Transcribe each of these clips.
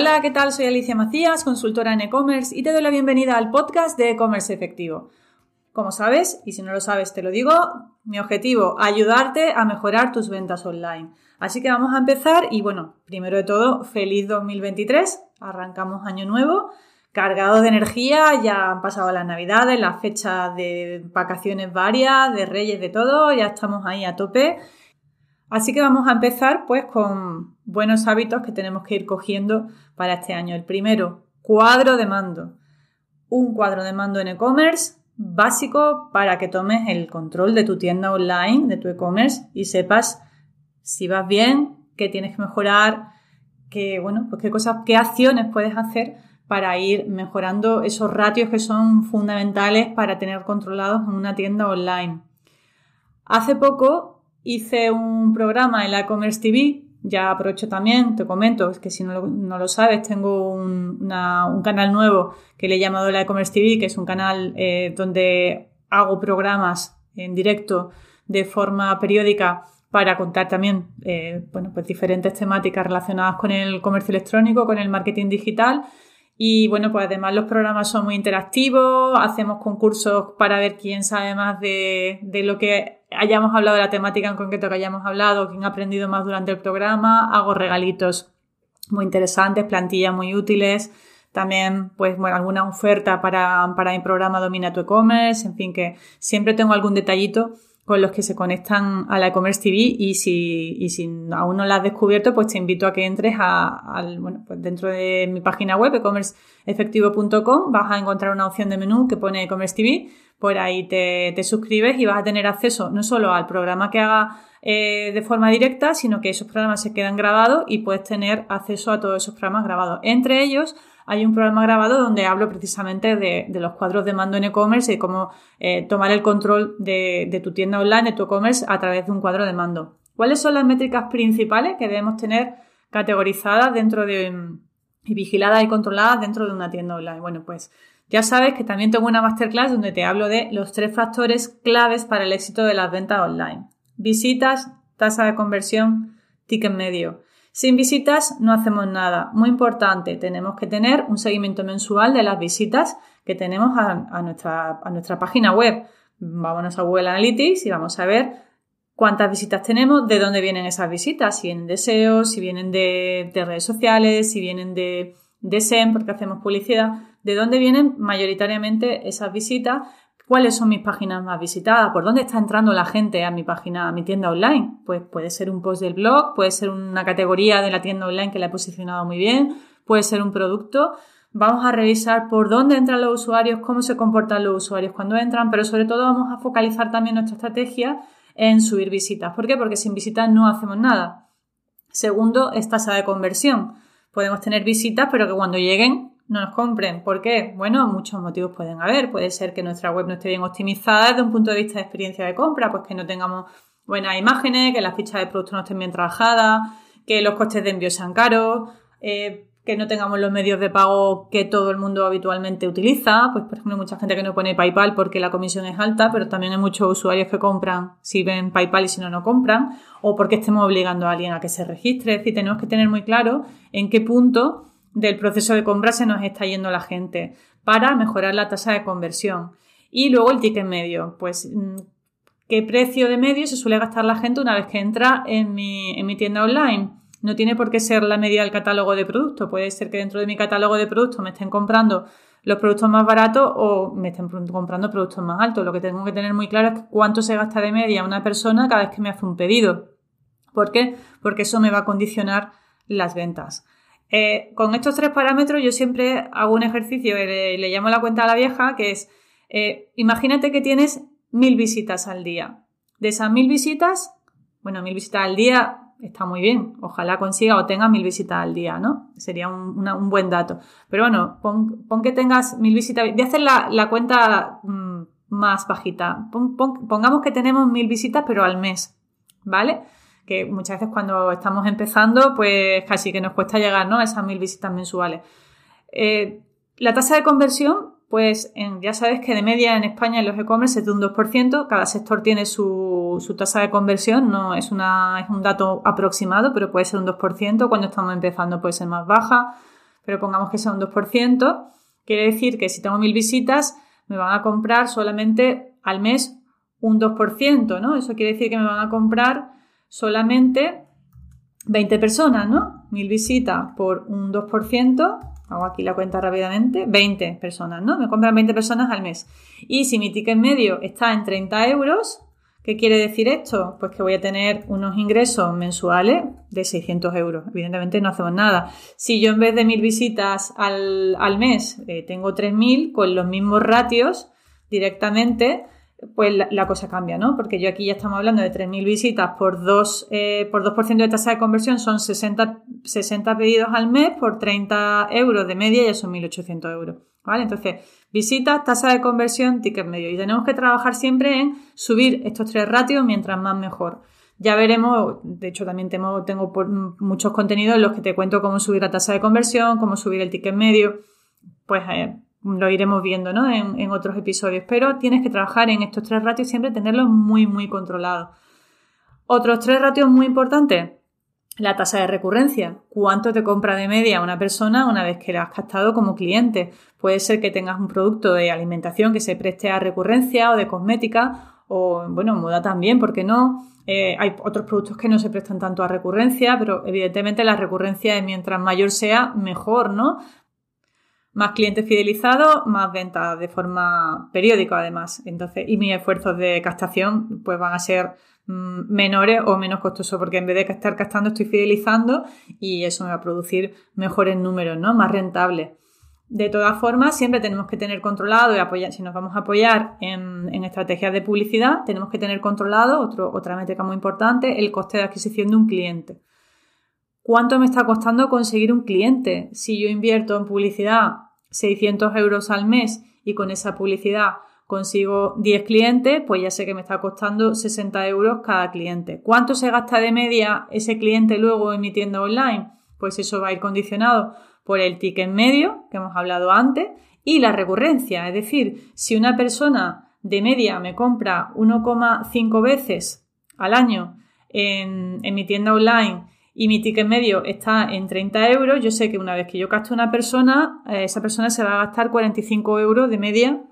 Hola, ¿qué tal? Soy Alicia Macías, consultora en e-commerce y te doy la bienvenida al podcast de e-commerce efectivo. Como sabes, y si no lo sabes te lo digo, mi objetivo, ayudarte a mejorar tus ventas online. Así que vamos a empezar y bueno, primero de todo, feliz 2023, arrancamos año nuevo, cargado de energía, ya han pasado las navidades, las fechas de vacaciones varias, de reyes, de todo, ya estamos ahí a tope Así que vamos a empezar pues con buenos hábitos que tenemos que ir cogiendo para este año. El primero, cuadro de mando. Un cuadro de mando en e-commerce básico para que tomes el control de tu tienda online, de tu e-commerce y sepas si vas bien, qué tienes que mejorar, qué, bueno, pues qué cosas, qué acciones puedes hacer para ir mejorando esos ratios que son fundamentales para tener controlados en una tienda online. Hace poco hice un programa en la e-commerce TV. Ya aprovecho también, te comento, es que si no lo, sabes, tengo un, canal nuevo que le he llamado la e-commerce TV, que es un canal eh, donde hago programas en directo de forma periódica para contar también eh, bueno, pues diferentes temáticas relacionadas con el comercio electrónico, con el marketing digital. Y bueno, pues además los programas son muy interactivos, hacemos concursos para ver quién sabe más de, de lo que hayamos hablado de la temática en concreto que hayamos hablado, quien ha aprendido más durante el programa, hago regalitos muy interesantes, plantillas muy útiles, también pues bueno, alguna oferta para, para mi programa Domina tu e-commerce, en fin, que siempre tengo algún detallito con los que se conectan a la e-commerce TV y si, y aún no la has descubierto, pues te invito a que entres a, bueno, pues dentro de mi página web, e-commerceefectivo.com, vas a encontrar una opción de menú que pone e-commerce TV, por ahí te, te, suscribes y vas a tener acceso no solo al programa que haga eh, de forma directa, sino que esos programas se quedan grabados y puedes tener acceso a todos esos programas grabados. Entre ellos, hay un programa grabado donde hablo precisamente de, los cuadros de mando en e-commerce y cómo eh, tomar el control de, tu tienda online, de tu e-commerce, a través de un cuadro de mando. ¿Cuáles son las métricas principales que debemos tener categorizadas dentro de y vigiladas y controladas dentro de una tienda online? Bueno, pues ya sabes que también tengo una masterclass donde te hablo de los tres factores claves para el éxito de las ventas online. Visitas, tasa de conversión, ticket medio. Sin visitas no hacemos nada. Muy importante, tenemos que tener un seguimiento mensual de las visitas que tenemos a, nuestra, a nuestra página web. Vámonos a Google Analytics y vamos a ver cuántas visitas tenemos, de dónde vienen esas visitas, si vienen de SEO, si vienen de, redes sociales, si vienen de, de SEM, porque hacemos publicidad, de dónde vienen mayoritariamente esas visitas ¿Cuáles son mis páginas más visitadas? ¿Por dónde está entrando la gente a mi página, a mi tienda online? Pues puede ser un post del blog, puede ser una categoría de la tienda online que la he posicionado muy bien, puede ser un producto. Vamos a revisar por dónde entran los usuarios, cómo se comportan los usuarios cuando entran, pero sobre todo vamos a focalizar también nuestra estrategia en subir visitas. ¿Por qué? Porque sin visitas no hacemos nada. Segundo, es tasa de conversión. Podemos tener visitas, pero que cuando lleguen no nos compren. ¿Por qué? Bueno, muchos motivos pueden haber. Puede ser que nuestra web no esté bien optimizada desde un punto de vista de experiencia de compra, pues que no tengamos buenas imágenes, que las fichas de producto no estén bien trabajadas, que los costes de envío sean caros, eh, que no tengamos los medios de pago que todo el mundo habitualmente utiliza. Pues, por ejemplo, mucha gente que no pone PayPal porque la comisión es alta, pero también hay muchos usuarios que compran si ven PayPal y si no, no compran, o porque estemos obligando a alguien a que se registre. Es decir, tenemos que tener muy claro en qué punto del proceso de compra se nos está yendo la gente para mejorar la tasa de conversión. Y luego el ticket medio, pues mm, qué precio de medio se suele gastar la gente una vez que entra en mi, en mi tienda online. No tiene por qué ser la media del catálogo de productos. Puede ser que dentro de mi catálogo de productos me estén comprando los productos más baratos o me estén comprando productos más altos. Lo que tengo que tener muy claro es cuánto se gasta de media una persona cada vez que me hace un pedido. ¿Por qué? Porque eso me va a condicionar las ventas. Eh, con estos tres parámetros yo siempre hago un ejercicio que le, llamo la cuenta a la vieja, que es, eh, imagínate que tienes mil visitas al día. De esas mil visitas, bueno, mil visitas al día está muy bien. Ojalá consiga o tenga mil visitas al día, ¿no? Sería un, buen dato. Pero bueno, pon, que tengas mil visitas. Voy a hacer la, cuenta mm, más bajita. pongamos que tenemos mil visitas, pero al mes, ¿vale? Que muchas veces cuando estamos empezando, pues casi que nos cuesta llegar ¿no? a esas mil visitas mensuales. Eh, la tasa de conversión, pues ya sabes que de media en España en los e-commerce es de un 2%, cada sector tiene su, tasa de conversión, no es, una, es un dato aproximado, pero puede ser un 2%, cuando estamos empezando puede ser más baja. pero pongamos que sea un 2%, quiere decir que si tengo mil visitas, me van a comprar solamente al mes un 2%, ¿no? Eso quiere decir que me van a comprar solamente 20 personas, ¿no? Mil visitas por un 2%, hago aquí la cuenta rápidamente, 20 personas, ¿no? Me compran 20 personas al mes. Y si mi ticket medio está en 30 euros, ¿qué quiere decir esto? Pues que voy a tener unos ingresos mensuales de 600 euros. Evidentemente no hacemos nada. Si yo en vez de mil visitas al, mes eh, tengo 3.000, con los mismos ratios directamente, pues la, cosa cambia, ¿no? Porque yo aquí ya estamos hablando de 3.000 visitas por 2%, eh, por 2 de tasa de conversión, son 60, 60 pedidos al mes por 30 euros de media, ya son 1.800 euros, ¿vale? Entonces, visitas, tasa de conversión, ticket medio. Y tenemos que trabajar siempre en subir estos tres ratios mientras más mejor. Ya veremos, de hecho también tengo, tengo muchos contenidos en los que te cuento cómo subir la tasa de conversión, cómo subir el ticket medio, pues... Eh, lo iremos viendo ¿no? en, otros episodios, pero tienes que trabajar en estos tres ratios siempre tenerlos muy, muy controlados. Otros tres ratios muy importantes, la tasa de recurrencia. ¿Cuánto te compra de media una persona una vez que la has captado como cliente? Puede ser que tengas un producto de alimentación que se preste a recurrencia o de cosmética o, bueno, moda también, ¿por qué no? Eh, hay otros productos que no se prestan tanto a recurrencia, pero evidentemente la recurrencia, mientras mayor sea, mejor, ¿no? Más clientes fidelizados, más ventas de forma periódica además. Entonces, y mis esfuerzos de captación pues van a ser mm, menores o menos costosos porque en vez de estar captando estoy fidelizando y eso me va a producir mejores números, ¿no? Más rentables. De todas formas, siempre tenemos que tener controlado y apoyar, si nos vamos a apoyar en, en estrategias de publicidad, tenemos que tener controlado, otro, otra métrica muy importante, el coste de adquisición de un cliente. ¿Cuánto me está costando conseguir un cliente? Si yo invierto en publicidad 600 euros al mes y con esa publicidad consigo 10 clientes, pues ya sé que me está costando 60 euros cada cliente. ¿Cuánto se gasta de media ese cliente luego en mi tienda online? Pues eso va a ir condicionado por el ticket medio, que hemos hablado antes, y la recurrencia. Es decir, si una persona de media me compra 1,5 veces al año en, en mi tienda online y mi ticket medio está en 30 euros, yo sé que una vez que yo gasto una persona, eh, esa persona se va a gastar 45 euros de media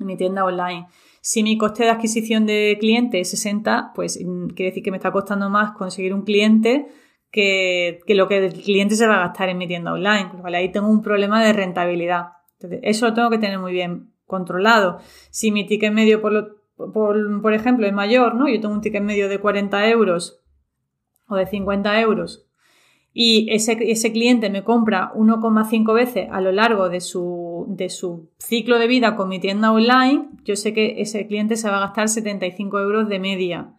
en mi tienda online. Si mi coste de adquisición de cliente es 60, pues mm, quiere decir que me está costando más conseguir un cliente que, lo que el cliente se va a gastar en mi tienda online. ahí tengo un problema de rentabilidad. Entonces, eso lo tengo que tener muy bien controlado. Si mi ticket medio, por, por, por ejemplo, es mayor, ¿no? Yo tengo un ticket medio de 40 euros o de 50 euros y ese, ese cliente me compra 1,5 veces a lo largo de su, de su ciclo de vida con mi tienda online, yo sé que ese cliente se va a gastar 75 euros de media.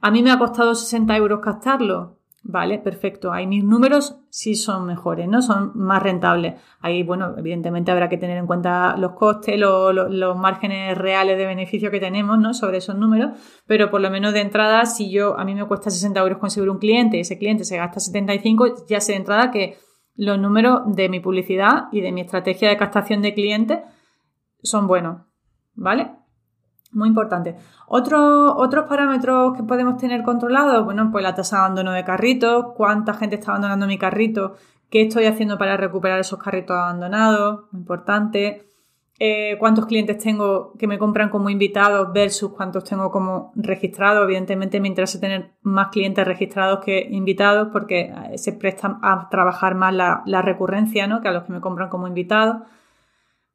A mí me ha costado 60 euros captarlo. Vale, perfecto. Ahí mis números sí son mejores, ¿no? Son más rentables. Ahí, bueno, evidentemente habrá que tener en cuenta los costes, los, márgenes reales de beneficio que tenemos, ¿no? Sobre esos números, pero por lo menos de entrada, si yo, a mí me cuesta 60 euros conseguir un cliente y ese cliente se gasta 75, ya sé de entrada que los números de mi publicidad y de mi estrategia de captación de clientes son buenos, ¿vale? Muy importante. otros parámetros que podemos tener controlados, bueno, pues la tasa de abandono de carritos, cuánta gente está abandonando mi carrito, qué estoy haciendo para recuperar esos carritos abandonados, muy importante. Eh, cuántos clientes tengo que me compran como invitados versus cuántos tengo como registrados. Evidentemente me interesa tener más clientes registrados que invitados porque eh, se presta a trabajar más la, la recurrencia ¿no? que a los que me compran como invitados.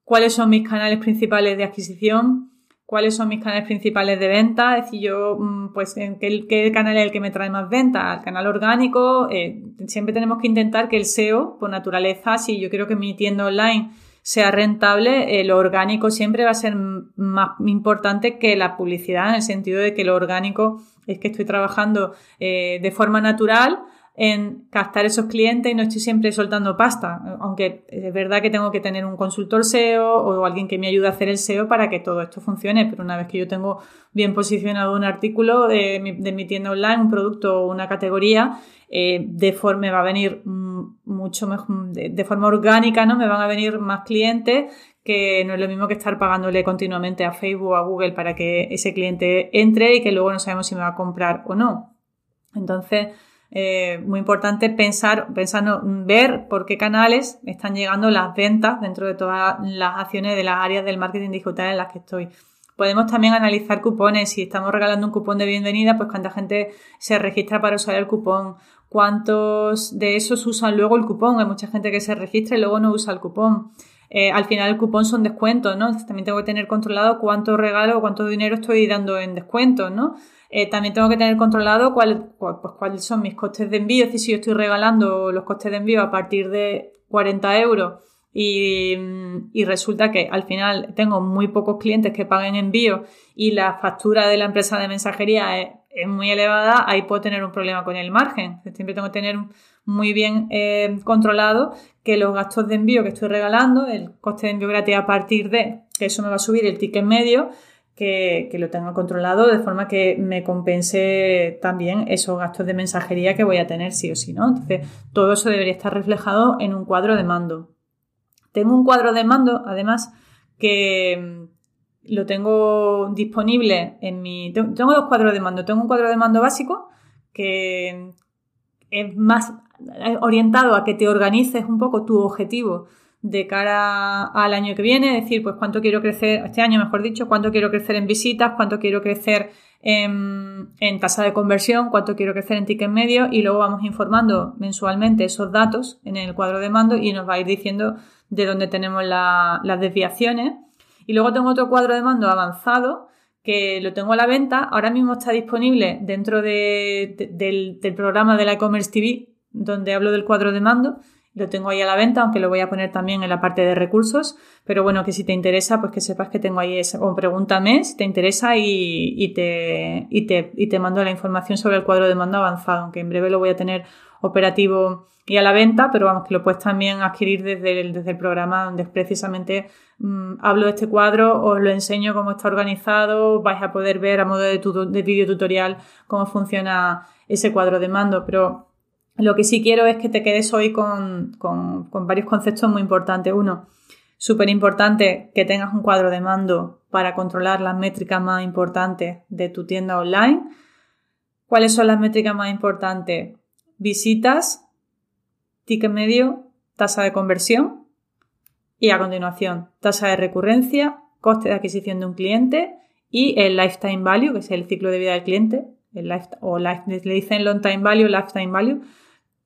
¿Cuáles son mis canales principales de adquisición? Cuáles son mis canales principales de venta, es decir, yo, mm, pues, en qué, canal es el que me trae más venta, el canal orgánico, eh, siempre tenemos que intentar que el SEO, por naturaleza, si yo quiero que mi tienda online sea rentable, eh, lo orgánico siempre va a ser más importante que la publicidad, en el sentido de que lo orgánico es que estoy trabajando eh, de forma natural, en captar esos clientes y no estoy siempre soltando pasta, aunque es verdad que tengo que tener un consultor SEO o alguien que me ayude a hacer el SEO para que todo esto funcione, pero una vez que yo tengo bien posicionado un artículo de mi, tienda online, un producto o una categoría, eh, de forma va a venir mucho mejor, de, forma orgánica, ¿no? Me van a venir más clientes que no es lo mismo que estar pagándole continuamente a Facebook o a Google para que ese cliente entre y que luego no sabemos si me va a comprar o no. Entonces, eh, muy importante pensar, pensar, ver por qué canales están llegando las ventas dentro de todas las acciones de las áreas del marketing digital en las que estoy. Podemos también analizar cupones. Si estamos regalando un cupón de bienvenida, pues cuánta gente se registra para usar el cupón. Cuántos de esos usan luego el cupón. Hay mucha gente que se registra y luego no usa el cupón. Eh, al final el cupón son descuentos, ¿no? también tengo que tener controlado cuánto regalo cuánto dinero estoy dando en descuentos, ¿no? Eh, también tengo que tener controlado cuál, pues, cuáles son mis costes de envío. Es decir, si yo estoy regalando los costes de envío a partir de 40 euros y, resulta que al final tengo muy pocos clientes que paguen envío y la factura de la empresa de mensajería es, muy elevada, ahí puedo tener un problema con el margen. Siempre tengo que tener muy bien eh, controlado que los gastos de envío que estoy regalando, el coste de envío gratis a partir de, que eso me va a subir el ticket medio, que, lo tenga controlado de forma que me compense también esos gastos de mensajería que voy a tener sí o sí, ¿no? Entonces, todo eso debería estar reflejado en un cuadro de mando. Tengo un cuadro de mando, además, que mm, lo tengo disponible en mi... Tengo dos cuadros de mando. Tengo un cuadro de mando básico que es más orientado a que te organices un poco tu objetivo de cara al año que viene, es decir, pues cuánto quiero crecer, este año mejor dicho, cuánto quiero crecer en visitas, cuánto quiero crecer en, tasa de conversión, cuánto quiero crecer en ticket medio y luego vamos informando mensualmente esos datos en el cuadro de mando y nos va a ir diciendo de dónde tenemos las desviaciones. Y luego tengo otro cuadro de mando avanzado que lo tengo a la venta, ahora mismo está disponible dentro del, del programa de la e-commerce TV donde hablo del cuadro de mando lo tengo ahí a la venta, aunque lo voy a poner también en la parte de recursos. Pero bueno, que si te interesa, pues que sepas que tengo ahí esa. O pregúntame si te interesa y, te, y, te, y te mando la información sobre el cuadro de mando avanzado, aunque en breve lo voy a tener operativo y a la venta, pero vamos, que lo puedes también adquirir desde el, desde el programa donde precisamente mm, hablo de este cuadro, os lo enseño cómo está organizado, vais a poder ver a modo de, de video tutorial cómo funciona ese cuadro de mando, pero lo que sí quiero es que te quedes hoy con, varios conceptos muy importantes. Uno, súper importante que tengas un cuadro de mando para controlar las métricas más importantes de tu tienda online. ¿Cuáles son las métricas más importantes? Visitas, ticket medio, tasa de conversión y a continuación tasa de recurrencia, coste de adquisición de un cliente y el lifetime value, que es el ciclo de vida del cliente, el o le dicen long time value, lifetime value,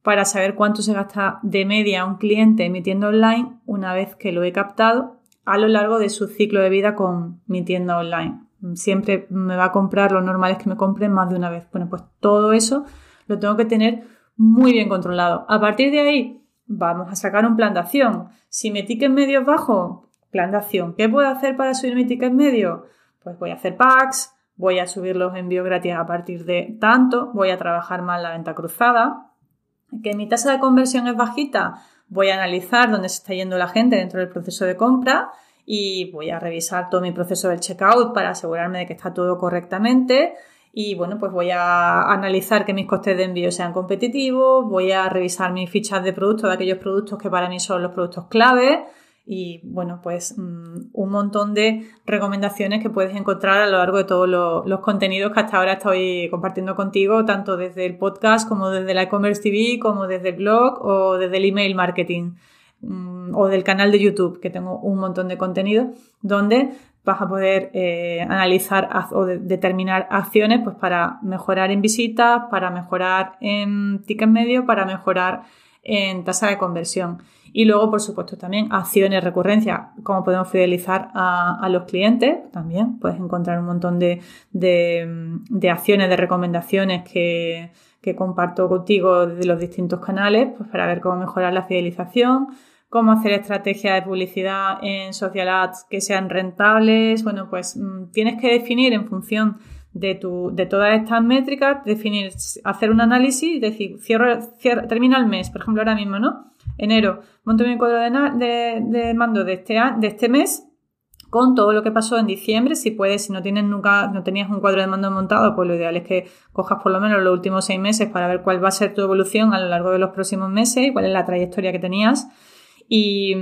para saber cuánto se gasta de media un cliente emitiendo online una vez que lo he captado a lo largo de su ciclo de vida con mi tienda online. Siempre me va a comprar, lo normal es que me compren más de una vez. Bueno, pues todo eso lo tengo que tener muy bien controlado. A partir de ahí, vamos a sacar un plan de acción. Si mi ticket medio es bajo, plan de acción. ¿Qué puedo hacer para subir mi ticket medio? Pues voy a hacer packs, voy a subir los envíos gratis a partir de tanto, voy a trabajar más la venta cruzada, que mi tasa de conversión es bajita, voy a analizar dónde se está yendo la gente dentro del proceso de compra y voy a revisar todo mi proceso del checkout para asegurarme de que está todo correctamente. Y bueno, pues voy a analizar que mis costes de envío sean competitivos, voy a revisar mis fichas de productos de aquellos productos que para mí son los productos clave y bueno, pues mm, un montón de recomendaciones que puedes encontrar a lo largo de todos los, contenidos que hasta ahora estoy compartiendo contigo, tanto desde el podcast como desde la e-commerce TV, como desde el blog o desde el email marketing mm, o del canal de YouTube, que tengo un montón de contenido donde vas a poder eh, analizar o determinar acciones pues, para mejorar en visitas, para mejorar en ticket medio, para mejorar en tasa de conversión. Y luego, por supuesto, también acciones, recurrencia, cómo podemos fidelizar a, los clientes. También puedes encontrar un montón de, acciones, de recomendaciones que, comparto contigo de los distintos canales pues para ver cómo mejorar la fidelización, cómo hacer estrategias de publicidad en social ads que sean rentables. Bueno, pues mm, tienes que definir en función de, tu, de todas estas métricas, definir, hacer un análisis, decir, cierro, termina el mes, por ejemplo, ahora mismo, ¿no? enero, monto mi cuadro de, mando de este, de este mes con todo lo que pasó en diciembre. Si puedes, si no tienes nunca, no tenías un cuadro de mando montado, pues lo ideal es que cojas por lo menos los últimos seis meses para ver cuál va a ser tu evolución a lo largo de los próximos meses y cuál es la trayectoria que tenías. Y,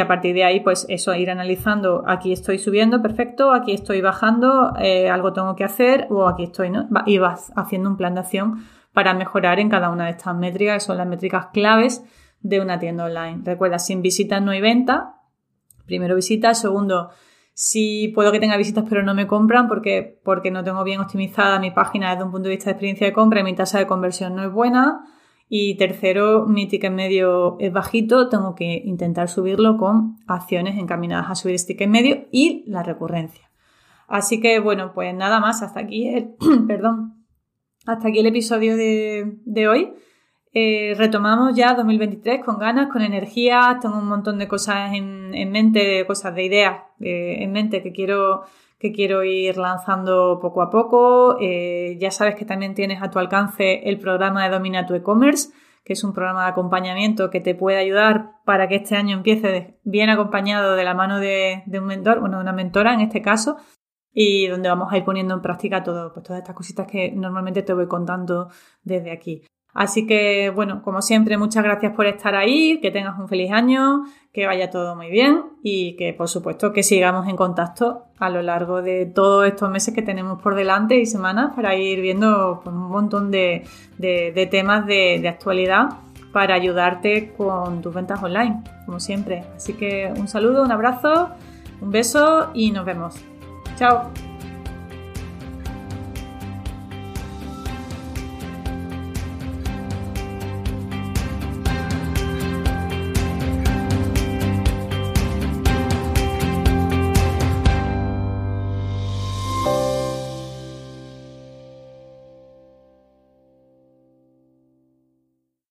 a partir de ahí, pues eso, ir analizando, aquí estoy subiendo, perfecto, aquí estoy bajando, eh, algo tengo que hacer, o aquí estoy, ¿no? Y vas haciendo un plan de acción para mejorar en cada una de estas métricas, que son las métricas claves de una tienda online. Recuerda, sin visitas no hay venta. Primero visita, segundo, si puedo que tenga visitas pero no me compran porque, porque no tengo bien optimizada mi página desde un punto de vista de experiencia de compra y mi tasa de conversión no es buena. Y tercero, mi ticket medio es bajito, tengo que intentar subirlo con acciones encaminadas a subir este ticket medio y la recurrencia. Así que bueno, pues nada más, hasta aquí el, perdón, hasta aquí el episodio de, de hoy. Eh, retomamos ya 2023 con ganas, con energía, tengo un montón de cosas en, en mente, cosas de ideas eh, en mente que quiero, que quiero ir lanzando poco a poco. Eh, ya sabes que también tienes a tu alcance el programa de Domina tu e-commerce, que es un programa de acompañamiento que te puede ayudar para que este año empiece bien acompañado de la mano de, un mentor, bueno, de una mentora en este caso, y donde vamos a ir poniendo en práctica pues todas estas cositas que normalmente te voy contando desde aquí. Así que, bueno, como siempre, muchas gracias por estar ahí, que tengas un feliz año, que vaya todo muy bien y que, por supuesto, que sigamos en contacto a lo largo de todos estos meses que tenemos por delante y semanas para ir viendo pues, un montón de, temas de, de actualidad para ayudarte con tus ventas online, como siempre. Así que un saludo, un abrazo, un beso y nos vemos. Chao.